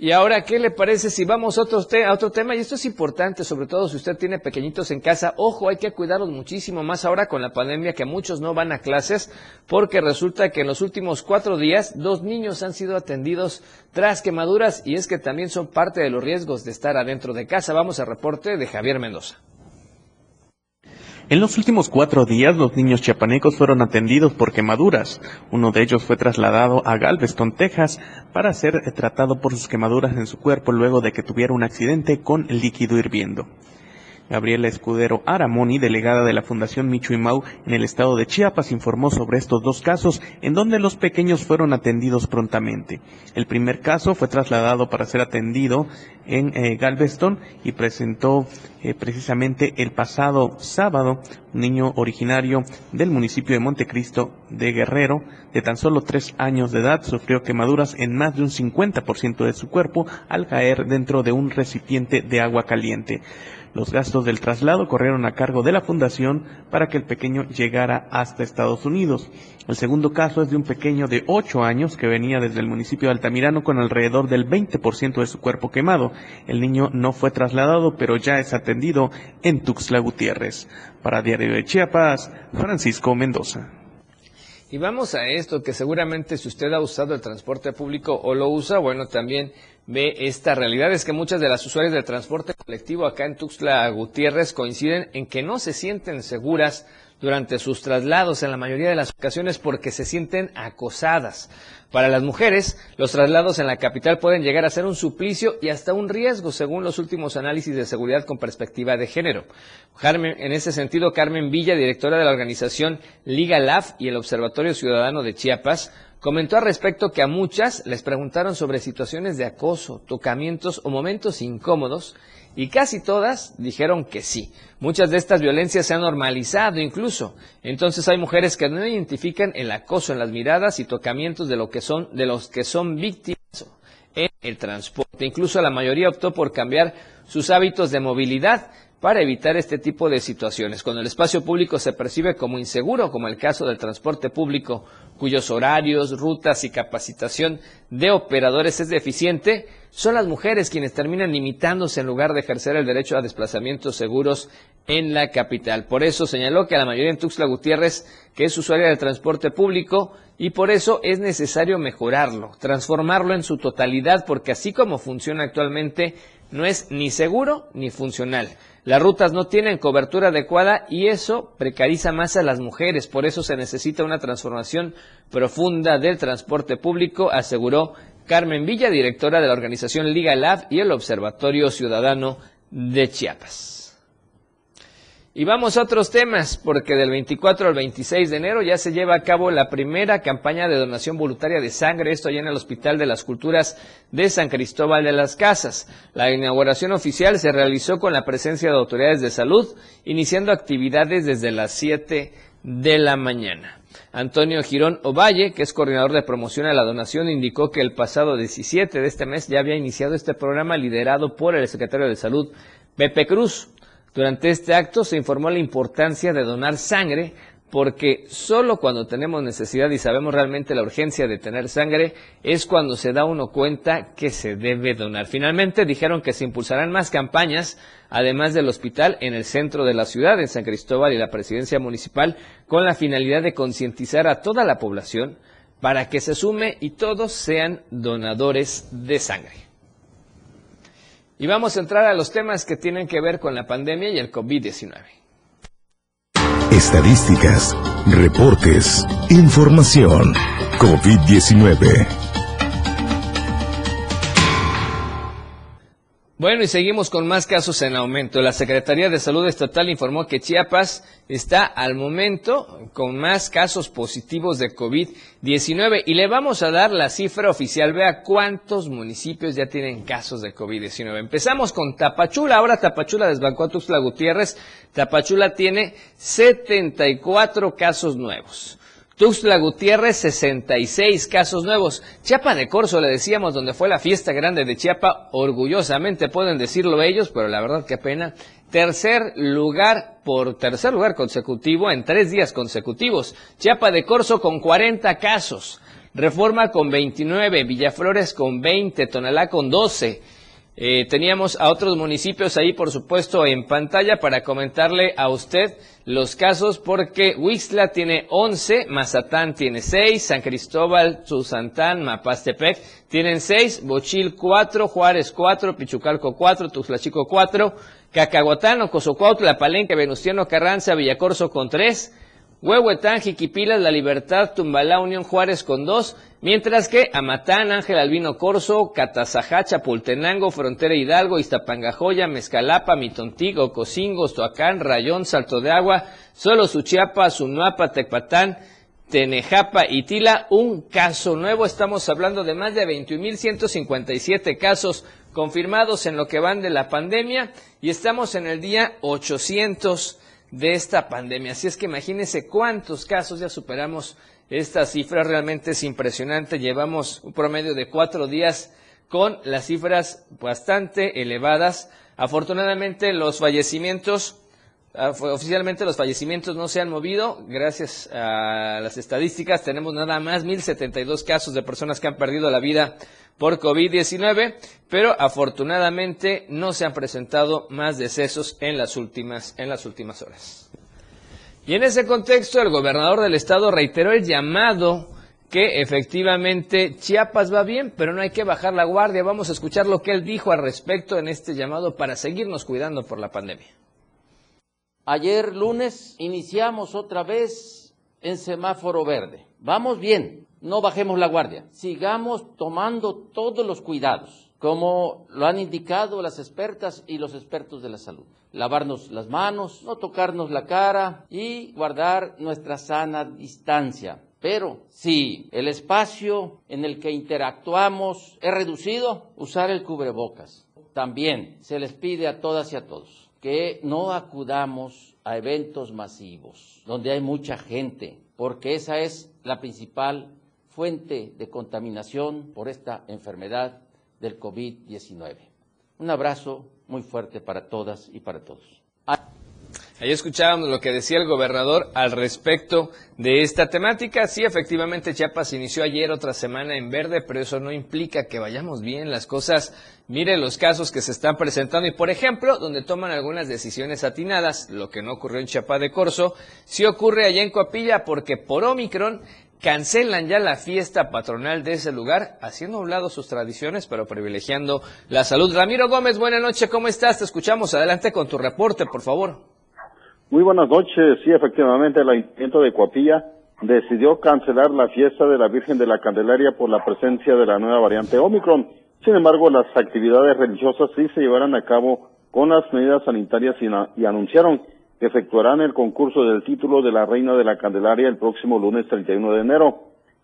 Y ahora, ¿qué le parece si vamos a otro, a otro tema? Y esto es importante, sobre todo si usted tiene pequeñitos en casa. Ojo, hay que cuidarlos muchísimo más ahora con la pandemia, que muchos no van a clases, porque resulta que en los últimos cuatro días dos niños han sido atendidos tras quemaduras y es que también son parte de los riesgos de estar adentro de casa. Vamos al reporte de Javier Mendoza. En los últimos cuatro días, los niños chiapanecos fueron atendidos por quemaduras. Uno de ellos fue trasladado a Galveston, Texas, para ser tratado por sus quemaduras en su cuerpo luego de que tuviera un accidente con líquido hirviendo. Gabriela Escudero Aramoni, delegada de la Fundación Michu Mau en el estado de Chiapas, informó sobre estos dos casos en donde los pequeños fueron atendidos prontamente. El primer caso fue trasladado para ser atendido en eh, Galveston y presentó eh, precisamente el pasado sábado un niño originario del municipio de Montecristo de Guerrero de tan solo tres años de edad sufrió quemaduras en más de un 50% de su cuerpo al caer dentro de un recipiente de agua caliente. Los gastos del traslado corrieron a cargo de la fundación para que el pequeño llegara hasta Estados Unidos. El segundo caso es de un pequeño de 8 años que venía desde el municipio de Altamirano con alrededor del 20% de su cuerpo quemado. El niño no fue trasladado, pero ya es atendido en Tuxtla Gutiérrez. Para Diario de Chiapas, Francisco Mendoza. Y vamos a esto, que seguramente si usted ha usado el transporte público o lo usa, bueno, también ve esta realidad. Es que muchas de las usuarias del transporte colectivo acá en Tuxtla Gutiérrez coinciden en que no se sienten seguras durante sus traslados en la mayoría de las ocasiones porque se sienten acosadas. Para las mujeres, los traslados en la capital pueden llegar a ser un suplicio y hasta un riesgo, según los últimos análisis de seguridad con perspectiva de género. en ese sentido, Carmen Villa, directora de la organización Liga LAF y el Observatorio Ciudadano de Chiapas, Comentó al respecto que a muchas les preguntaron sobre situaciones de acoso, tocamientos o momentos incómodos y casi todas dijeron que sí. Muchas de estas violencias se han normalizado incluso. Entonces hay mujeres que no identifican el acoso en las miradas y tocamientos de lo que son de los que son víctimas en el transporte. Incluso la mayoría optó por cambiar sus hábitos de movilidad para evitar este tipo de situaciones. Cuando el espacio público se percibe como inseguro, como el caso del transporte público, cuyos horarios, rutas y capacitación de operadores es deficiente, son las mujeres quienes terminan limitándose en lugar de ejercer el derecho a desplazamientos seguros en la capital. Por eso señaló que a la mayoría en Tuxtla Gutiérrez, que es usuaria del transporte público, y por eso es necesario mejorarlo, transformarlo en su totalidad, porque así como funciona actualmente, no es ni seguro ni funcional. Las rutas no tienen cobertura adecuada y eso precariza más a las mujeres. Por eso se necesita una transformación profunda del transporte público, aseguró Carmen Villa, directora de la organización Liga Lab y el Observatorio Ciudadano de Chiapas. Y vamos a otros temas, porque del 24 al 26 de enero ya se lleva a cabo la primera campaña de donación voluntaria de sangre, esto ya en el Hospital de las Culturas de San Cristóbal de las Casas. La inauguración oficial se realizó con la presencia de autoridades de salud, iniciando actividades desde las 7 de la mañana. Antonio Girón Ovalle, que es coordinador de promoción a la donación, indicó que el pasado 17 de este mes ya había iniciado este programa liderado por el secretario de Salud, Pepe Cruz. Durante este acto se informó la importancia de donar sangre porque solo cuando tenemos necesidad y sabemos realmente la urgencia de tener sangre es cuando se da uno cuenta que se debe donar. Finalmente dijeron que se impulsarán más campañas, además del hospital en el centro de la ciudad, en San Cristóbal y la presidencia municipal, con la finalidad de concientizar a toda la población para que se sume y todos sean donadores de sangre. Y vamos a entrar a los temas que tienen que ver con la pandemia y el COVID-19. Estadísticas, reportes, información. COVID-19 Bueno, y seguimos con más casos en aumento. La Secretaría de Salud Estatal informó que Chiapas está al momento con más casos positivos de COVID-19 y le vamos a dar la cifra oficial. Vea cuántos municipios ya tienen casos de COVID-19. Empezamos con Tapachula. Ahora Tapachula desbancó a Tuxtla Gutiérrez. Tapachula tiene 74 casos nuevos. Tuxtla Gutiérrez, 66 casos nuevos. Chiapa de Corzo, le decíamos, donde fue la fiesta grande de Chiapa, orgullosamente pueden decirlo ellos, pero la verdad que pena. Tercer lugar, por tercer lugar consecutivo, en tres días consecutivos. Chiapa de Corzo con 40 casos. Reforma con 29, Villaflores con 20, Tonalá con 12. Eh, teníamos a otros municipios ahí, por supuesto, en pantalla para comentarle a usted los casos porque Huixla tiene 11, Mazatán tiene 6, San Cristóbal, Tuzantán, Mapastepec tienen 6, Bochil 4, Juárez 4, Pichucalco 4, Tuxlachico 4, Cacahuatán, Ocosocuautla, Palenque, Venustiano Carranza, Villacorso con 3, Huehuetán, Jiquipilas, La Libertad, Tumbalá, Unión Juárez con 2, Mientras que Amatán, Ángel Albino Corso, Catazajá, Chapultenango, Frontera Hidalgo, Iztapangajoya, Mezcalapa, Mitontigo, Cocingo, Toacán, Rayón, Salto de Agua, Solo Suchiapa, Sunuapa, Tecpatán, Tenejapa y Tila, un caso nuevo. Estamos hablando de más de 21.157 casos confirmados en lo que van de la pandemia y estamos en el día 800 de esta pandemia. Así es que imagínense cuántos casos ya superamos esta cifra realmente es impresionante. Llevamos un promedio de cuatro días con las cifras bastante elevadas. Afortunadamente los fallecimientos, oficialmente los fallecimientos no se han movido. Gracias a las estadísticas tenemos nada más 1.072 casos de personas que han perdido la vida por COVID-19, pero afortunadamente no se han presentado más decesos en las últimas, en las últimas horas. Y en ese contexto, el gobernador del estado reiteró el llamado que efectivamente Chiapas va bien, pero no hay que bajar la guardia. Vamos a escuchar lo que él dijo al respecto en este llamado para seguirnos cuidando por la pandemia. Ayer lunes iniciamos otra vez en semáforo verde. Vamos bien, no bajemos la guardia. Sigamos tomando todos los cuidados, como lo han indicado las expertas y los expertos de la salud lavarnos las manos, no tocarnos la cara y guardar nuestra sana distancia. Pero si el espacio en el que interactuamos es reducido, usar el cubrebocas. También se les pide a todas y a todos que no acudamos a eventos masivos donde hay mucha gente, porque esa es la principal fuente de contaminación por esta enfermedad del COVID-19. Un abrazo muy fuerte para todas y para todos. Ahí escuchábamos lo que decía el gobernador al respecto de esta temática. Sí, efectivamente, Chiapas inició ayer otra semana en verde, pero eso no implica que vayamos bien las cosas. Mire los casos que se están presentando y, por ejemplo, donde toman algunas decisiones atinadas, lo que no ocurrió en Chiapa de Corzo, sí ocurre allá en Coapilla porque por Omicron cancelan ya la fiesta patronal de ese lugar, haciendo a un lado sus tradiciones, pero privilegiando la salud. Ramiro Gómez, buenas noches, ¿cómo estás? Te escuchamos. Adelante con tu reporte, por favor. Muy buenas noches. Sí, efectivamente, el Ayuntamiento de Coapilla decidió cancelar la fiesta de la Virgen de la Candelaria por la presencia de la nueva variante Omicron. Sin embargo, las actividades religiosas sí se llevarán a cabo con las medidas sanitarias y, anunciaron que efectuarán el concurso del título de la Reina de la Candelaria el próximo lunes 31 de enero.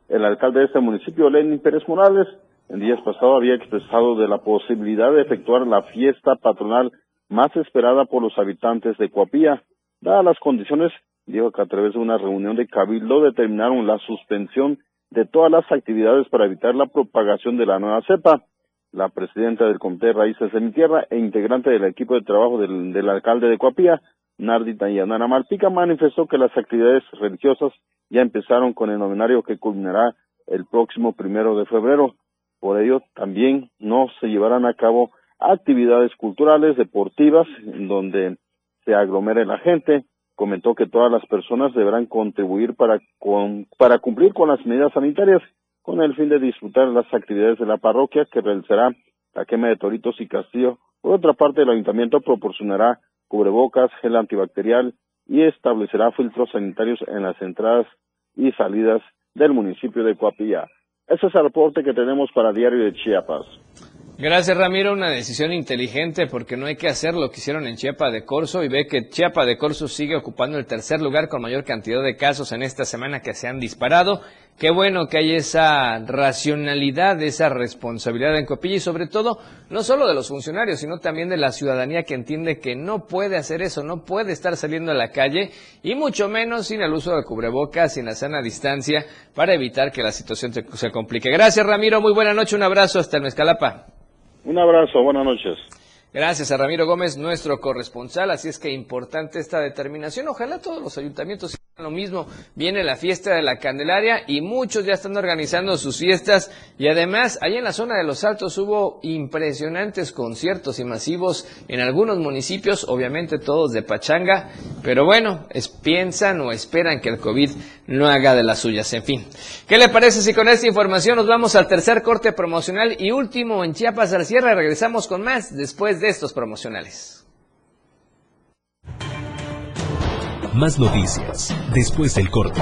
El alcalde de este municipio, Lenin Pérez Morales, en días pasados había expresado de la posibilidad de efectuar la fiesta patronal más esperada por los habitantes de Coapía. Dadas las condiciones, dijo que a través de una reunión de cabildo determinaron la suspensión de todas las actividades para evitar la propagación de la nueva cepa. La presidenta del Comité de Raíces de mi Tierra e integrante del equipo de trabajo del, alcalde de Coapía, Nardi Tayanara Malpica manifestó que las actividades religiosas ya empezaron con el novenario que culminará el próximo primero de febrero. Por ello, también no se llevarán a cabo actividades culturales, deportivas, donde se aglomere la gente. Comentó que todas las personas deberán contribuir para, para cumplir con las medidas sanitarias con el fin de disfrutar las actividades de la parroquia que realizará la quema de toritos y castillo. Por otra parte, el ayuntamiento proporcionará cubrebocas, gel antibacterial y establecerá filtros sanitarios en las entradas y salidas del municipio de Coapilla. Ese es el reporte que tenemos para Diario de Chiapas. Gracias Ramiro, una decisión inteligente porque no hay que hacer lo que hicieron en Chiapa de Corso y ve que Chiapa de Corso sigue ocupando el tercer lugar con mayor cantidad de casos en esta semana que se han disparado. Qué bueno que hay esa racionalidad, esa responsabilidad en Copilla y sobre todo no solo de los funcionarios, sino también de la ciudadanía que entiende que no puede hacer eso, no puede estar saliendo a la calle y mucho menos sin el uso de cubrebocas, sin la sana distancia para evitar que la situación se, complique. Gracias Ramiro, muy buena noche, un abrazo hasta el Mezcalapa. Un abrazo, buenas noches. Gracias a Ramiro Gómez, nuestro corresponsal, así es que importante esta determinación. Ojalá todos los ayuntamientos lo mismo, viene la fiesta de la Candelaria y muchos ya están organizando sus fiestas y además allá en la zona de los Altos hubo impresionantes conciertos y masivos en algunos municipios, obviamente todos de pachanga, pero bueno, piensan o esperan que el COVID no haga de las suyas, en fin. ¿Qué le parece si con esta información nos vamos al tercer corte promocional y último en Chiapas al cierre? Regresamos con más después de estos promocionales. Más noticias después del corte.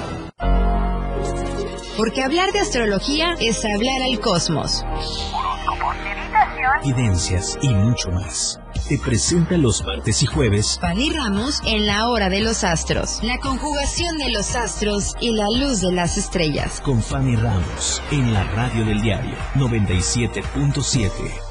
Porque hablar de astrología es hablar al cosmos. Evidencias y mucho más. Te presenta los martes y jueves Fanny Ramos en la hora de los astros. La conjugación de los astros y la luz de las estrellas. Con Fanny Ramos en la radio del diario 97.7.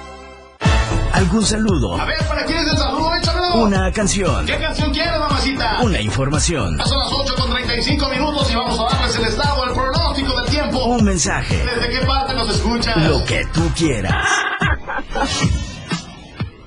¿Algún saludo? A ver, ¿para quién es el saludo? Échamelo. Una canción. ¿Qué canción quieres, mamacita? Una información. son las 8 con 35 minutos y vamos a darles el estado, el pronóstico del tiempo. Un mensaje. ¿Desde qué parte nos escuchas? Lo que tú quieras.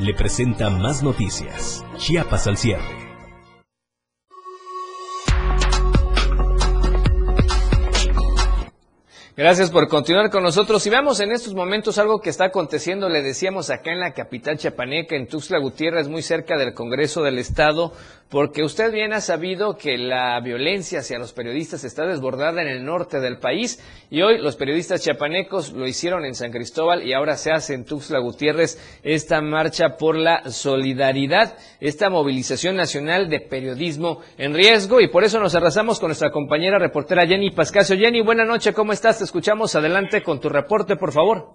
le presenta más noticias. Chiapas al cierre. Gracias por continuar con nosotros. Y vemos en estos momentos algo que está aconteciendo, le decíamos acá en la capital chiapaneca, en Tuxtla Gutiérrez, muy cerca del Congreso del Estado, porque usted bien ha sabido que la violencia hacia los periodistas está desbordada en el norte del país y hoy los periodistas chiapanecos lo hicieron en San Cristóbal y ahora se hace en Tuxtla Gutiérrez esta marcha por la solidaridad, esta movilización nacional de periodismo en riesgo y por eso nos arrasamos con nuestra compañera reportera Jenny Pascasio. Jenny, buena noche, ¿cómo estás? Escuchamos adelante con tu reporte, por favor.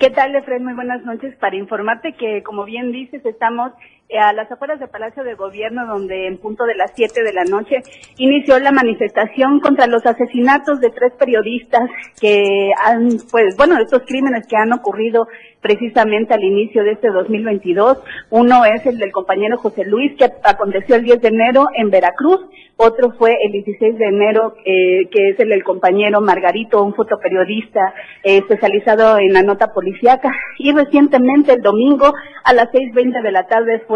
¿Qué tal, Efred? Muy buenas noches. Para informarte que, como bien dices, estamos a las afueras del Palacio de Gobierno, donde en punto de las 7 de la noche inició la manifestación contra los asesinatos de tres periodistas que han, pues, bueno, estos crímenes que han ocurrido precisamente al inicio de este 2022. Uno es el del compañero José Luis, que aconteció el 10 de enero en Veracruz. Otro fue el 16 de enero, eh, que es el del compañero Margarito, un fotoperiodista eh, especializado en la nota policíaca. Y recientemente, el domingo, a las 6.20 de la tarde, fue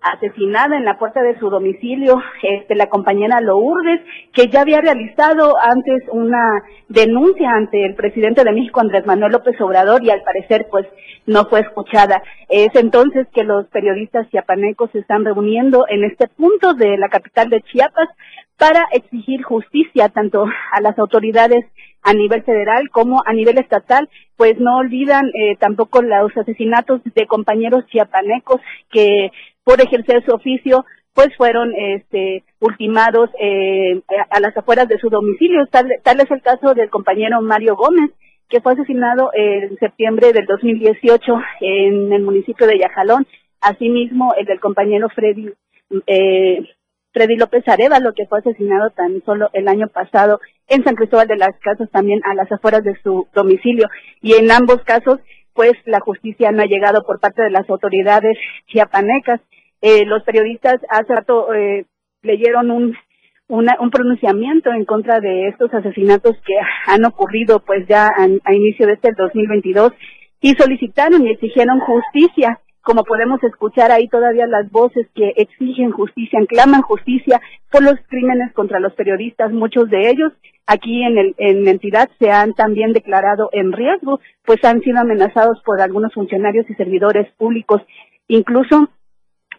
asesinada en la puerta de su domicilio este, la compañera Lourdes, que ya había realizado antes una denuncia ante el presidente de México, Andrés Manuel López Obrador, y al parecer, pues, no fue escuchada. Es entonces que los periodistas chiapanecos se están reuniendo en este punto de la capital de Chiapas para exigir justicia tanto a las autoridades a nivel federal como a nivel estatal, pues no olvidan eh, tampoco los asesinatos de compañeros chiapanecos que por ejercer su oficio pues fueron este, ultimados eh, a las afueras de su domicilio. Tal, tal es el caso del compañero Mario Gómez, que fue asesinado en septiembre del 2018 en el municipio de Yajalón. Asimismo, el del compañero Freddy, eh, Freddy López Arevalo, que fue asesinado tan solo el año pasado en San Cristóbal de las Casas, también a las afueras de su domicilio. Y en ambos casos, pues la justicia no ha llegado por parte de las autoridades chiapanecas. Eh, los periodistas hace rato eh, leyeron un, un pronunciamiento en contra de estos asesinatos que han ocurrido pues ya a, inicio de este 2022 y solicitaron y exigieron justicia. Como podemos escuchar ahí todavía las voces que exigen justicia, claman justicia por los crímenes contra los periodistas, muchos de ellos aquí en, el, en la entidad se han también declarado en riesgo, pues han sido amenazados por algunos funcionarios y servidores públicos. Incluso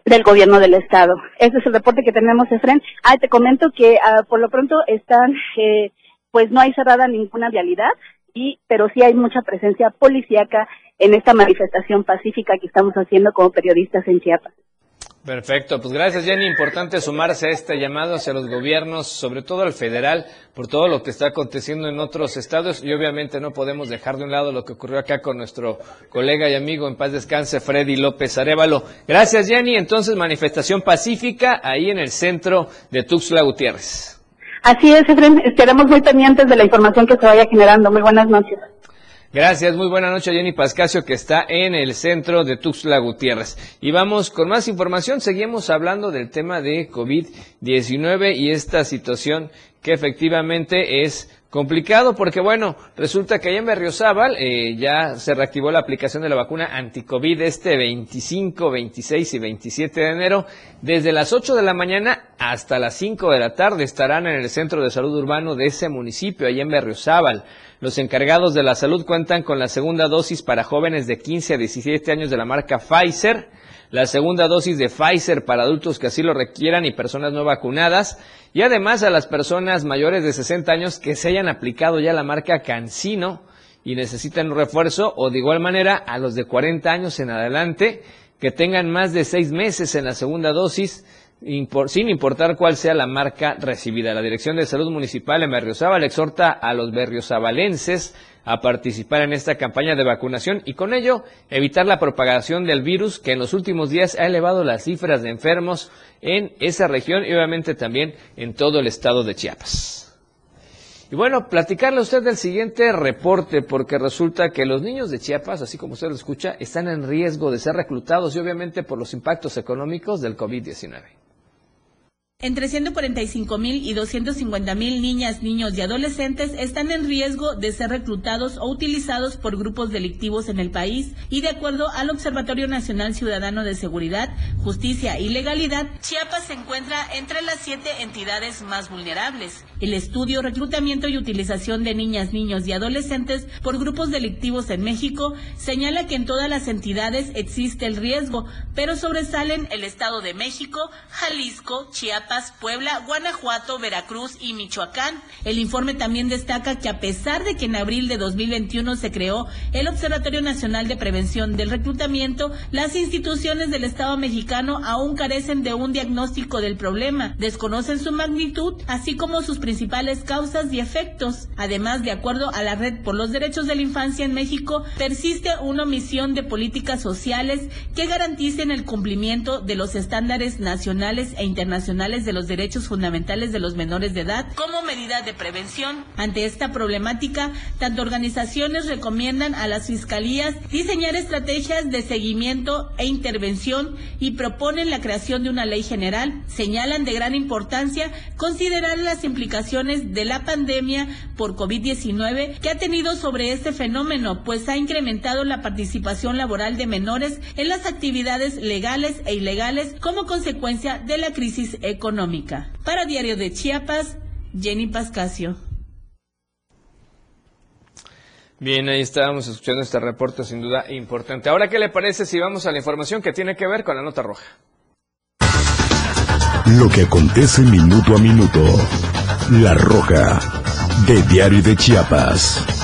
del gobierno del estado. Ese es el reporte que tenemos, Efren. Ah, te comento que ah, por lo pronto están, eh, pues no hay cerrada ninguna vialidad, y, pero sí hay mucha presencia policíaca en esta manifestación pacífica que estamos haciendo como periodistas en Chiapas. Perfecto, pues gracias Jenny. Importante sumarse a este llamado hacia los gobiernos, sobre todo al federal, por todo lo que está aconteciendo en otros estados y obviamente no podemos dejar de un lado lo que ocurrió acá con nuestro colega y amigo en paz descanse, Freddy López Arevalo. Gracias Jenny. Entonces, manifestación pacífica ahí en el centro de Tuxtla Gutiérrez. Así es, Efren. Estaremos muy pendientes de la información que se vaya generando. Muy buenas noches. Gracias, muy buena noche Jenny Pascasio que está en el centro de Tuxtla Gutiérrez. Y vamos con más información, seguimos hablando del tema de COVID-19 y esta situación que efectivamente es complicado porque bueno, resulta que allá en Berriozábal eh, ya se reactivó la aplicación de la vacuna anticovid este 25, 26 y 27 de enero. Desde las 8 de la mañana hasta las 5 de la tarde estarán en el centro de salud urbano de ese municipio, allá en Berriozábal. Los encargados de la salud cuentan con la segunda dosis para jóvenes de 15 a 17 años de la marca Pfizer, la segunda dosis de Pfizer para adultos que así lo requieran y personas no vacunadas, y además a las personas mayores de 60 años que se hayan aplicado ya la marca Cancino y necesitan un refuerzo, o de igual manera a los de 40 años en adelante que tengan más de seis meses en la segunda dosis sin importar cuál sea la marca recibida. La Dirección de Salud Municipal en Berriozábal exhorta a los berriozabalenses a participar en esta campaña de vacunación y con ello evitar la propagación del virus que en los últimos días ha elevado las cifras de enfermos en esa región y obviamente también en todo el estado de Chiapas. Y bueno, platicarle a usted del siguiente reporte, porque resulta que los niños de Chiapas, así como usted lo escucha, están en riesgo de ser reclutados y obviamente por los impactos económicos del COVID-19. Entre 145 mil y 250 mil niñas, niños y adolescentes están en riesgo de ser reclutados o utilizados por grupos delictivos en el país y de acuerdo al Observatorio Nacional Ciudadano de Seguridad, Justicia y Legalidad, Chiapas se encuentra entre las siete entidades más vulnerables. El estudio Reclutamiento y Utilización de Niñas, Niños y Adolescentes por grupos delictivos en México señala que en todas las entidades existe el riesgo, pero sobresalen el Estado de México, Jalisco, Chiapas, Chiapas, Puebla, Guanajuato, Veracruz y Michoacán. El informe también destaca que a pesar de que en abril de 2021 se creó el Observatorio Nacional de Prevención del Reclutamiento, las instituciones del Estado mexicano aún carecen de un diagnóstico del problema, desconocen su magnitud, así como sus principales causas y efectos. Además, de acuerdo a la Red por los Derechos de la Infancia en México, persiste una omisión de políticas sociales que garanticen el cumplimiento de los estándares nacionales e internacionales de los derechos fundamentales de los menores de edad como medida de prevención. Ante esta problemática, tanto organizaciones recomiendan a las fiscalías diseñar estrategias de seguimiento e intervención y proponen la creación de una ley general. Señalan de gran importancia considerar las implicaciones de la pandemia por COVID-19 que ha tenido sobre este fenómeno, pues ha incrementado la participación laboral de menores en las actividades legales e ilegales como consecuencia de la crisis económica. Para Diario de Chiapas, Jenny Pascasio. Bien, ahí estábamos escuchando este reporte sin duda importante. Ahora, ¿qué le parece si vamos a la información que tiene que ver con la nota roja? Lo que acontece minuto a minuto. La roja de Diario de Chiapas.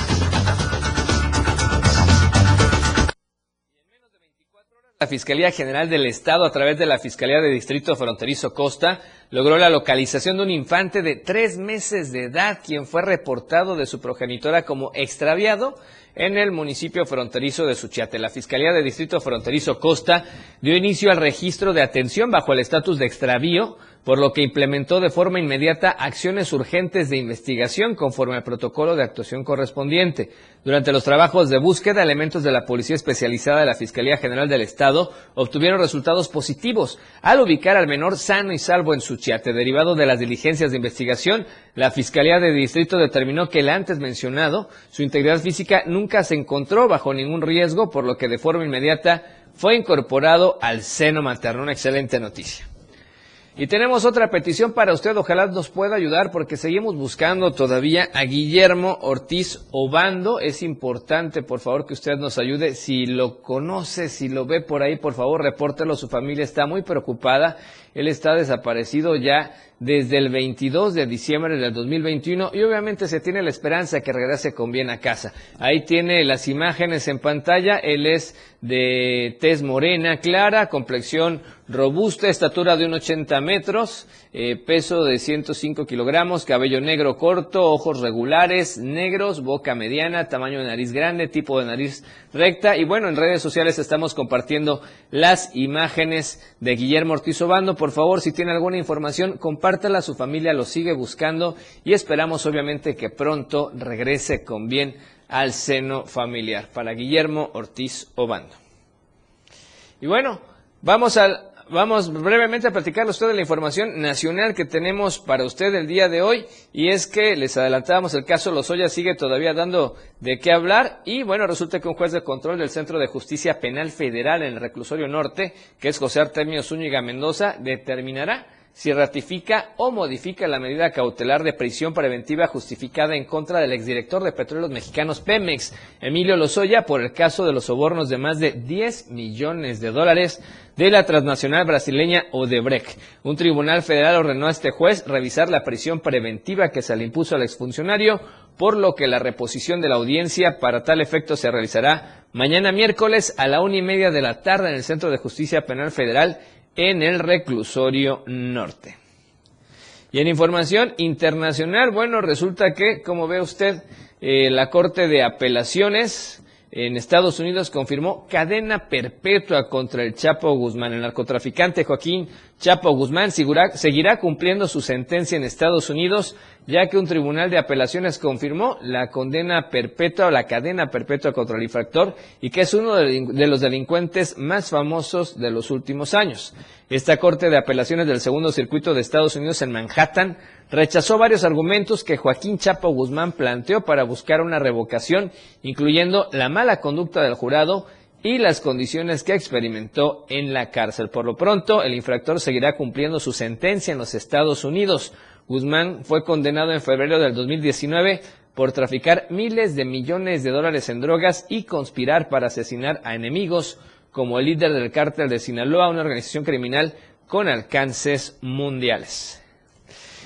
La Fiscalía General del Estado, a través de la Fiscalía de Distrito Fronterizo Costa, logró la localización de un infante de tres meses de edad, quien fue reportado de su progenitora como extraviado en el municipio fronterizo de Suchiate. La Fiscalía de Distrito Fronterizo Costa dio inicio al registro de atención bajo el estatus de extravío por lo que implementó de forma inmediata acciones urgentes de investigación conforme al protocolo de actuación correspondiente. Durante los trabajos de búsqueda, elementos de la Policía Especializada de la Fiscalía General del Estado obtuvieron resultados positivos al ubicar al menor sano y salvo en Suchiate. Derivado de las diligencias de investigación, la Fiscalía de Distrito determinó que el antes mencionado, su integridad física nunca se encontró bajo ningún riesgo, por lo que de forma inmediata fue incorporado al seno materno. Una excelente noticia. Y tenemos otra petición para usted, ojalá nos pueda ayudar porque seguimos buscando todavía a Guillermo Ortiz Obando. Es importante, por favor, que usted nos ayude. Si lo conoce, si lo ve por ahí, por favor, repórtelo. Su familia está muy preocupada. Él está desaparecido ya desde el 22 de diciembre del 2021 y obviamente se tiene la esperanza que regrese con bien a casa. Ahí tiene las imágenes en pantalla. Él es de tez morena clara, complexión robusta, estatura de 1,80 metros, eh, peso de 105 kilogramos, cabello negro corto, ojos regulares, negros, boca mediana, tamaño de nariz grande, tipo de nariz recta. Y bueno, en redes sociales estamos compartiendo las imágenes de Guillermo Ortiz Obando. Por favor, si tiene alguna información, compártala. Su familia lo sigue buscando y esperamos obviamente que pronto regrese con bien al seno familiar. Para Guillermo Ortiz Obando. Y bueno, vamos al vamos brevemente a platicarle a usted de la información nacional que tenemos para usted el día de hoy y es que les adelantábamos el caso Lozoya sigue todavía dando de qué hablar y bueno, resulta que un juez de control del Centro de Justicia Penal Federal en el Reclusorio Norte, que es José Artemio Zúñiga Mendoza, determinará si ratifica o modifica la medida cautelar de prisión preventiva justificada en contra del exdirector de Petróleos Mexicanos Pemex, Emilio Lozoya, por el caso de los sobornos de más de 10 millones de dólares de la transnacional brasileña Odebrecht. Un tribunal federal ordenó a este juez revisar la prisión preventiva que se le impuso al exfuncionario, por lo que la reposición de la audiencia para tal efecto se realizará mañana miércoles a la una y media de la tarde en el Centro de Justicia Penal Federal en el reclusorio norte. Y en información internacional, bueno, resulta que, como ve usted, eh, la Corte de Apelaciones en Estados Unidos confirmó cadena perpetua contra el Chapo Guzmán. El narcotraficante Joaquín Chapo Guzmán seguirá, cumpliendo su sentencia en Estados Unidos, ya que un tribunal de apelaciones confirmó la condena perpetua o la cadena perpetua contra el infractor y que es uno de los delincuentes más famosos de los últimos años. Esta Corte de Apelaciones del Segundo Circuito de Estados Unidos en Manhattan rechazó varios argumentos que Joaquín Chapo Guzmán planteó para buscar una revocación, incluyendo la mala conducta del jurado y las condiciones que experimentó en la cárcel. Por lo pronto, el infractor seguirá cumpliendo su sentencia en los Estados Unidos. Guzmán fue condenado en febrero del 2019 por traficar miles de millones de dólares en drogas y conspirar para asesinar a enemigos como el líder del cártel de Sinaloa, una organización criminal con alcances mundiales.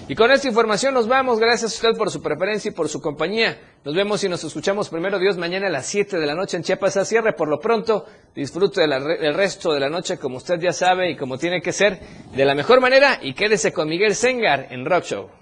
Y con esta información nos vamos. Gracias a usted por su preferencia y por su compañía. Nos vemos y nos escuchamos primero Dios mañana a las 7 de la noche en Chiapas a cierre. Por lo pronto, disfrute del resto de la noche como usted ya sabe y como tiene que ser de la mejor manera y quédese con Miguel Sengar en Rock Show.